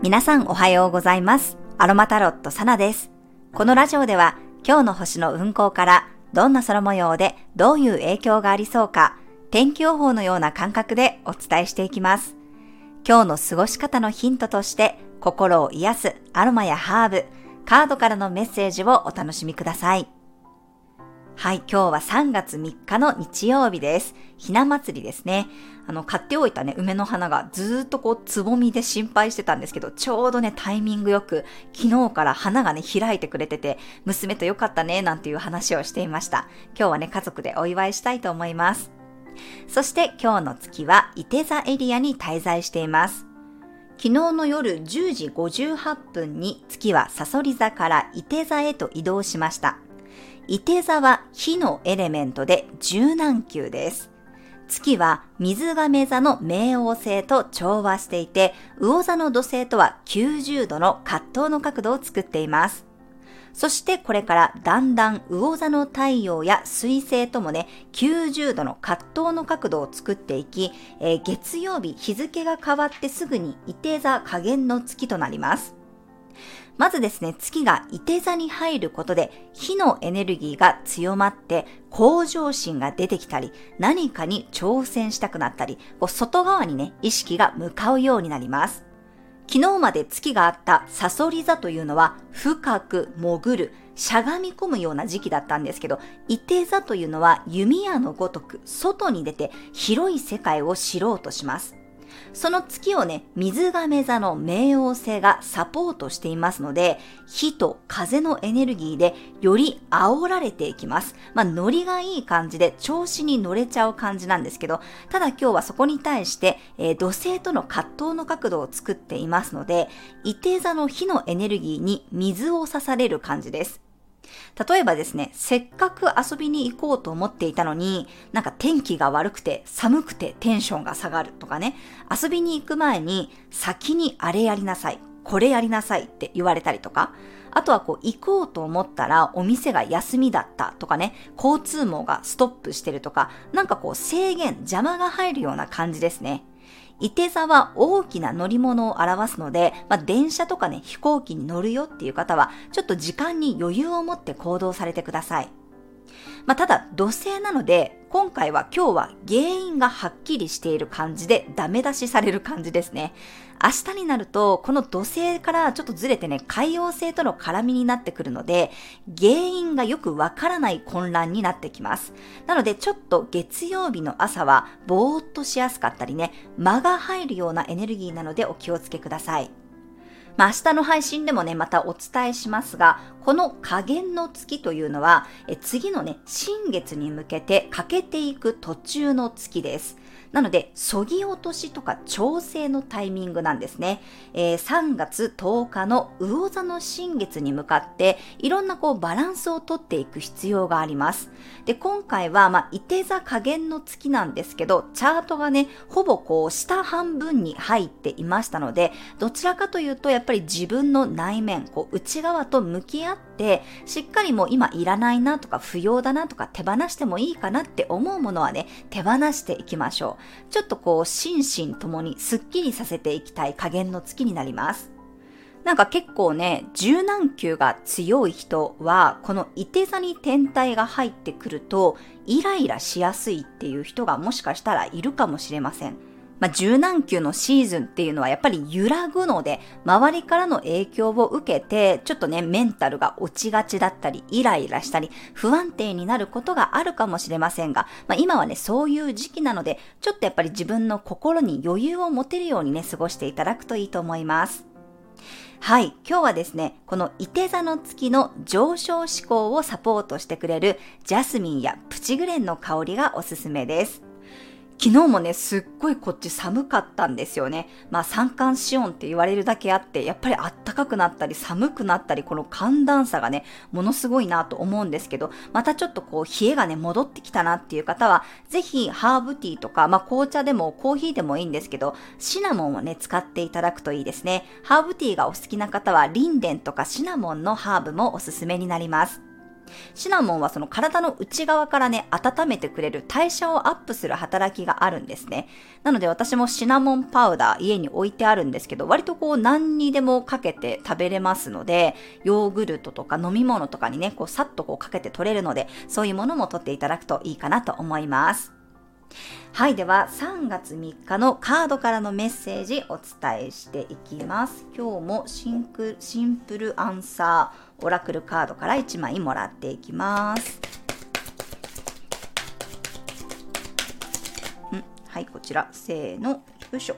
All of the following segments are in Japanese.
皆さんおはようございます。アロマタロットサナです。このラジオでは今日の星の運行からどんな空模様でどういう影響がありそうか天気予報のような感覚でお伝えしていきます。今日の過ごし方のヒントとして心を癒すアロマやハーブ、カードからのメッセージをお楽しみください。はい、今日は3月3日の日曜日です。ひな祭りですね。あの、買っておいたね、梅の花がずっとこう、つぼみで心配してたんですけど、ちょうどね、タイミングよく、昨日から花がね、開いてくれてて、娘とよかったね、なんていう話をしていました。今日はね、家族でお祝いしたいと思います。そして今日の月は、伊手座エリアに滞在しています。昨日の夜10時58分に月はサソリ座から伊手座へと移動しました。伊手座は火のエレメントで柔軟球です。月は水亀座の冥王星と調和していて、魚座の土星とは90度の葛藤の角度を作っています。そしてこれからだんだん魚座の太陽や水星ともね、90度の葛藤の角度を作っていき、えー月曜日日付が変わってすぐに伊手座加減の月となります。まずですね、月が伊手座に入ることで、火のエネルギーが強まって、向上心が出てきたり、何かに挑戦したくなったり、こう外側にね、意識が向かうようになります。昨日まで月があったサソリ座というのは、深く潜る、しゃがみ込むような時期だったんですけど、伊手座というのは弓矢のごとく、外に出て広い世界を知ろうとします。その月をね、水亀座の冥王星がサポートしていますので、火と風のエネルギーでより煽られていきます。まあ、ノリがいい感じで調子に乗れちゃう感じなんですけど、ただ今日はそこに対して、えー土星との葛藤の角度を作っていますので、伊手座の火のエネルギーに水を刺される感じです。例えばですね、せっかく遊びに行こうと思っていたのに、なんか天気が悪くて寒くてテンションが下がるとかね、遊びに行く前に先にあれやりなさい、これやりなさいって言われたりとか、あとはこう行こうと思ったらお店が休みだったとかね、交通網がストップしてるとか、なんかこう制限、邪魔が入るような感じですね。伊手座は大きな乗り物を表すので、まあ、電車とかね、飛行機に乗るよっていう方は、ちょっと時間に余裕を持って行動されてください。まあ、ただ、土星なので、今回は今日は原因がはっきりしている感じでダメ出しされる感じですね。明日になると、この土星からちょっとずれてね、海王星との絡みになってくるので、原因がよくわからない混乱になってきます。なので、ちょっと月曜日の朝は、ぼーっとしやすかったりね、間が入るようなエネルギーなのでお気をつけください。まあ、明日の配信でもね、またお伝えしますが、この加減の月というのは、え次のね、新月に向けて欠けていく途中の月です。なので、そぎ落としとか調整のタイミングなんですね。えー3月10日の魚座の新月に向かって、いろんなこうバランスをとっていく必要があります。で、今回は、まあ、伊手座加減の月なんですけど、チャートがね、ほぼこう下半分に入っていましたので、どちらかというと、やっぱり自分の内面、こう内側と向き合って、しっかりもう今いらないなとか不要だなとか手放してもいいかなって思うものはね、手放していきましょう。ちょっとこう心身ともにスッキリさせていきたい加減の月になります。なんか結構ね、柔軟球が強い人は、この伊手座に天体が入ってくると、イライラしやすいっていう人がもしかしたらいるかもしれません。まあ、柔軟球のシーズンっていうのはやっぱり揺らぐので、周りからの影響を受けて、ちょっとね、メンタルが落ちがちだったり、イライラしたり、不安定になることがあるかもしれませんが、まあ、今はね、そういう時期なので、ちょっとやっぱり自分の心に余裕を持てるようにね、過ごしていただくといいと思います。はい。今日はですね、この伊手座の月の上昇志向をサポートしてくれるジャスミンやプチグレンの香りがおすすめです。昨日もね、すっごいこっち寒かったんですよね。まあ三寒四温って言われるだけあって、やっぱり暖かくなったり寒くなったり、この寒暖差がね、ものすごいなと思うんですけど、またちょっとこう冷えがね、戻ってきたなっていう方は、ぜひハーブティーとか、まあ紅茶でもコーヒーでもいいんですけど、シナモンをね、使っていただくといいですね。ハーブティーがお好きな方は、リンデンとかシナモンのハーブもおすすめになります。シナモンはその体の内側からね、温めてくれる代謝をアップする働きがあるんですね。なので私もシナモンパウダー家に置いてあるんですけど、割とこう何にでもかけて食べれますので、ヨーグルトとか飲み物とかにね、こうさっとこうかけて取れるので、そういうものも取っていただくといいかなと思います。はい。では、3月3日のカードからのメッセージお伝えしていきます。今日もシンクシンプルアンサーオラクルカードから1枚もらっていきます。んはい、こちら。せーの。よいしょ。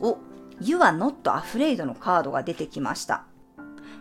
お、You are not afraid のカードが出てきました。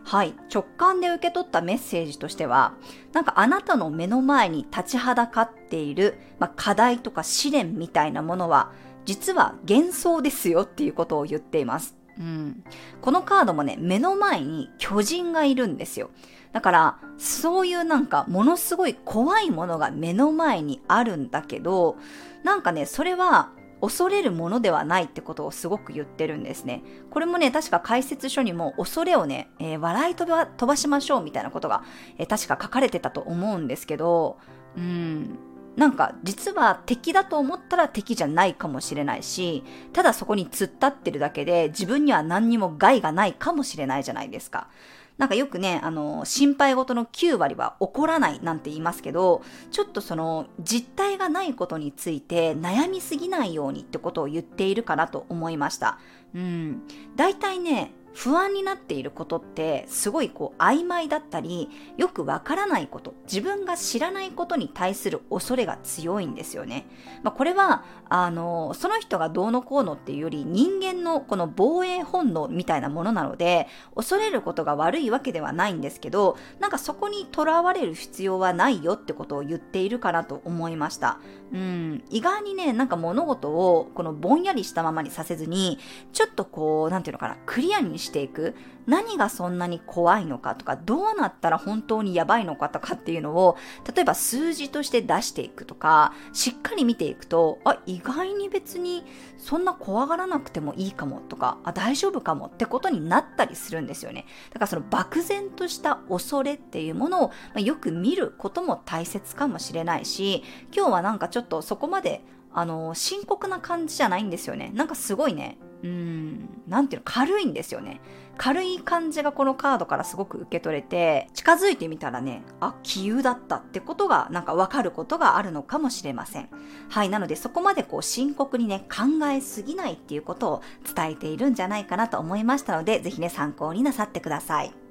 はい、直感で受け取ったメッセージとしては、なんかあなたの目の前に立ちはだかっている、まあ、課題とか試練みたいなものは、実は幻想ですよっていうことを言っています。うん、このカードもね、目の前に巨人がいるんですよ。だから、そういうなんかものすごい怖いものが目の前にあるんだけど、なんかね、それは恐れるものではないってことをすごく言ってるんですね。これもね、確か解説書にも恐れをね、えー、笑い飛ば飛ばしましょうみたいなことが、えー、確か書かれてたと思うんですけど、うん、なんか実は敵だと思ったら敵じゃないかもしれないし、ただそこに突っ立ってるだけで自分には何にも害がないかもしれないじゃないですか。なんかよくね、あの、心配事の9割は起こらないなんて言いますけど、ちょっとその実態がないことについて悩みすぎないようにってことを言っているかなと思いました。うん。大体ね、不安になっていることってすごいこう曖昧だったりよくわからないこと自分が知らないことに対する恐れが強いんですよね、まあ、これはあのその人がどうのこうのっていうより人間のこの防衛本能みたいなものなので恐れることが悪いわけではないんですけどなんかそこにとらわれる必要はないよってことを言っているかなと思いました。うん。意外にねなんか物事をこのぼんやりしたままにさせずにちょっとこうなんていうのかなクリアにしていく。何がそんなに怖いのかとかどうなったら本当にやばいのかとかっていうのを例えば数字として出していくとかしっかり見ていくとあ意外に別にそんな怖がらなくてもいいかもとかあ大丈夫かもってことになったりするんですよね。だからその漠然とした恐れっていうものを、まあ、よく見ることも大切かもしれないし今日はなんかちょっとそこまであの深刻な感じじゃないんですよね。なんかすごいね。うん、なんていうの、軽いんですよね。軽い感じがこのカードからすごく受け取れて、近づいてみたらね、あ、気憂だったってことが、なんかわかることがあるのかもしれません。はい、なのでそこまでこう深刻にね、考えすぎないっていうことを伝えているんじゃないかなと思いましたので、ぜひね、参考になさってください。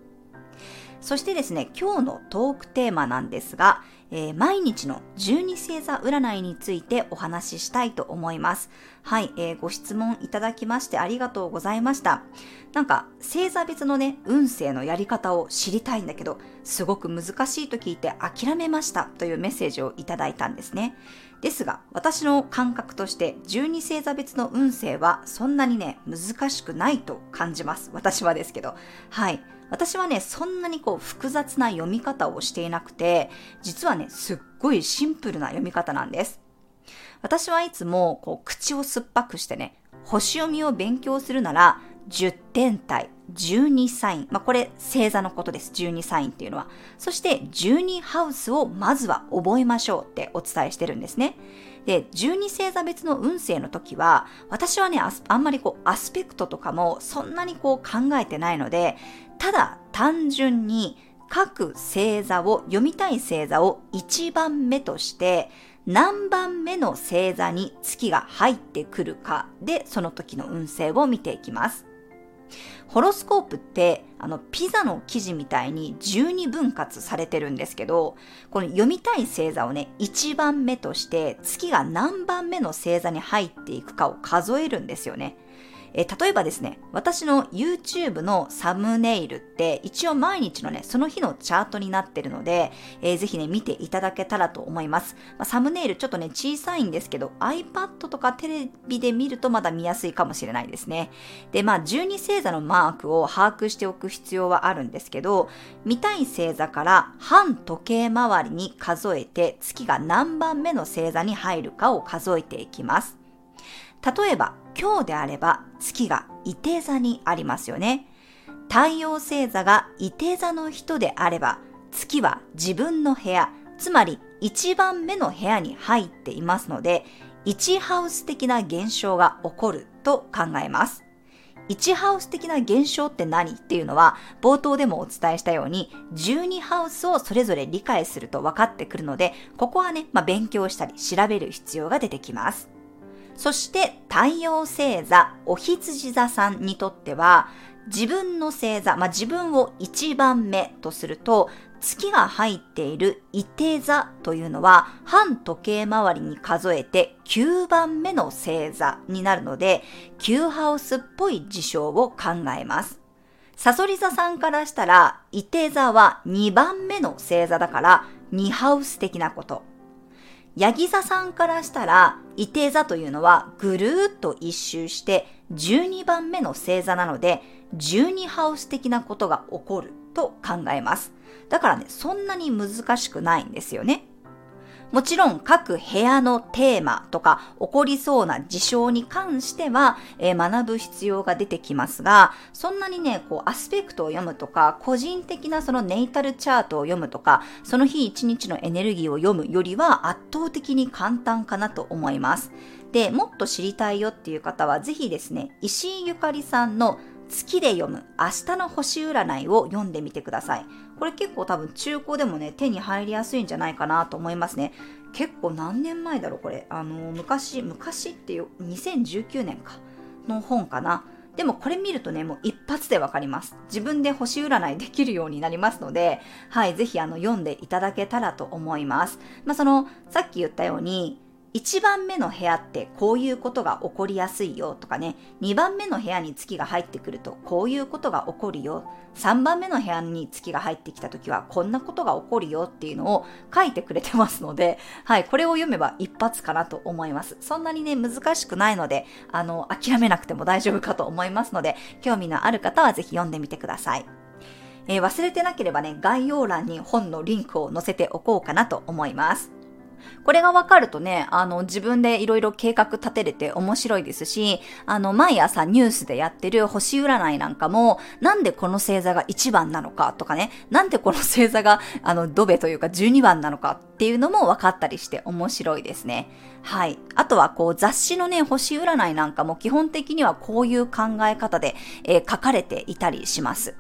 そしてですね、今日のトークテーマなんですが、えー、毎日の12星座占いについてお話ししたいと思います。はい、えー、ご質問いただきましてありがとうございました。なんか、星座別のね、運勢のやり方を知りたいんだけど、すごく難しいと聞いて諦めましたというメッセージをいただいたんですね。ですが、私の感覚として12星座別の運勢はそんなにね、難しくないと感じます。私はですけど。はい。私はね、そんなにこう複雑な読み方をしていなくて、実はね、すっごいシンプルな読み方なんです。私はいつもこう口を酸っぱくしてね、星読みを勉強するなら、10天体、12サイン。まあ、これ星座のことです。12サインっていうのは。そして12ハウスをまずは覚えましょうってお伝えしてるんですね。で、12星座別の運勢の時は、私はね、あんまりこうアスペクトとかもそんなにこう考えてないので、ただ単純に各星座を、読みたい星座を1番目として、何番目の星座に月が入ってくるかで、その時の運勢を見ていきます。ホロスコープってあのピザの生地みたいに12分割されてるんですけどこの読みたい星座をね1番目として月が何番目の星座に入っていくかを数えるんですよね。えー、例えばですね、私の YouTube のサムネイルって一応毎日のね、その日のチャートになってるので、えー、ぜひね、見ていただけたらと思います。まあ、サムネイルちょっとね、小さいんですけど、iPad とかテレビで見るとまだ見やすいかもしれないですね。で、まあ、12星座のマークを把握しておく必要はあるんですけど、見たい星座から反時計回りに数えて月が何番目の星座に入るかを数えていきます。例えば、今日であれば月が伊手座にありますよね。太陽星座が伊手座の人であれば、月は自分の部屋、つまり1番目の部屋に入っていますので、1ハウス的な現象が起こると考えます。1ハウス的な現象って何っていうのは、冒頭でもお伝えしたように、12ハウスをそれぞれ理解すると分かってくるので、ここはね、まあ、勉強したり調べる必要が出てきます。そして、太陽星座、お羊座さんにとっては、自分の星座、まあ、自分を1番目とすると、月が入っている伊手座というのは反時計回りに数えて9番目の星座になるので、9ハウスっぽい事象を考えます。サソリ座さんからしたら、伊手座は2番目の星座だから2ハウス的なこと。ヤギ座さんからしたら、伊手座というのはぐるーっと一周して12番目の星座なので、12ハウス的なことが起こると考えます。だからね、そんなに難しくないんですよね。もちろん各部屋のテーマとか起こりそうな事象に関しては、えー、学ぶ必要が出てきますが、そんなにね、こうアスペクトを読むとか、個人的なそのネイタルチャートを読むとか、その日一日のエネルギーを読むよりは圧倒的に簡単かなと思います。で、もっと知りたいよっていう方は、ぜひですね、石井ゆかりさんの月で読む明日の星占いを読んでみてください。これ結構多分中古でもね、手に入りやすいんじゃないかなと思いますね。結構何年前だろうこれ。あの、昔、昔っていう2019年かの本かな。でもこれ見るとね、もう一発でわかります。自分で星占いできるようになりますので、はい、ぜひあの読んでいただけたらと思います。まあその、さっき言ったように、1番目の部屋ってこういうことが起こりやすいよとかね、2番目の部屋に月が入ってくるとこういうことが起こるよ、3番目の部屋に月が入ってきた時はこんなことが起こるよっていうのを書いてくれてますので、はい、これを読めば一発かなと思います。そんなにね、難しくないので、あの、諦めなくても大丈夫かと思いますので、興味のある方はぜひ読んでみてください。えー、忘れてなければね、概要欄に本のリンクを載せておこうかなと思います。これがわかるとね、あの、自分でいろいろ計画立てれて面白いですし、あの、毎朝ニュースでやってる星占いなんかも、なんでこの星座が1番なのかとかね、なんでこの星座が、あの、ドベというか12番なのかっていうのも分かったりして面白いですね。はい。あとは、こう、雑誌のね、星占いなんかも基本的にはこういう考え方で、えー、書かれていたりします。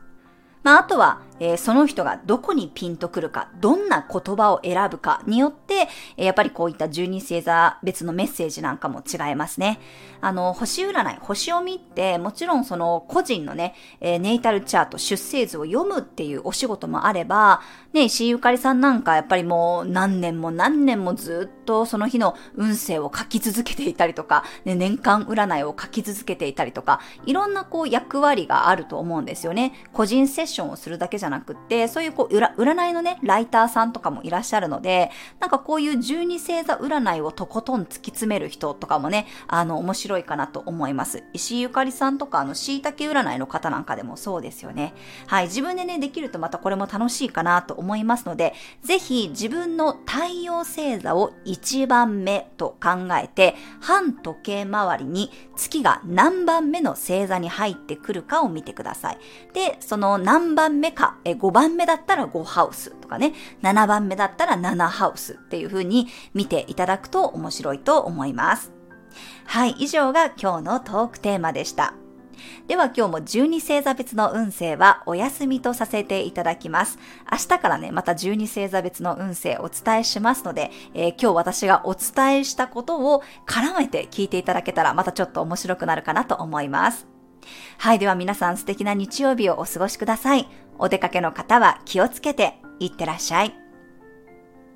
まあ、あとは、えー、その人がどこにピンとくるか、どんな言葉を選ぶかによって、えー、やっぱりこういった12星座別のメッセージなんかも違いますね。あの、星占い、星読みって、もちろんその個人のね、えー、ネイタルチャート、出生図を読むっていうお仕事もあれば、ね、石井ゆかりさんなんかやっぱりもう何年も何年もずっとその日の運勢を書き続けていたりとか、ね、年間占いを書き続けていたりとか、いろんなこう役割があると思うんですよね。個人セッションをするだけじゃなくって、そういうこう、占いのね、ライターさんとかもいらっしゃるので、なんかこういう十二星座占いをとことん突き詰める人とかもね、あの、面白いかなと思います。石井ゆかりさんとか、あの、椎茸占いの方なんかでもそうですよね。はい、自分でね、できるとまたこれも楽しいかなと思いますので、ぜひ自分の太陽星座を1番目と考えて、反時計回りに月が何番目の星座に入ってくるかを見てください。で、その何番目か、え5番目だったら5ハウスとかね、7番目だったら7ハウスっていう風に見ていただくと面白いと思います。はい、以上が今日のトークテーマでした。では今日も12星座別の運勢はお休みとさせていただきます。明日からね、また12星座別の運勢お伝えしますので、えー、今日私がお伝えしたことを絡めて聞いていただけたらまたちょっと面白くなるかなと思います。はい、では皆さん素敵な日曜日をお過ごしください。お出かけの方は気をつけていってらっしゃい。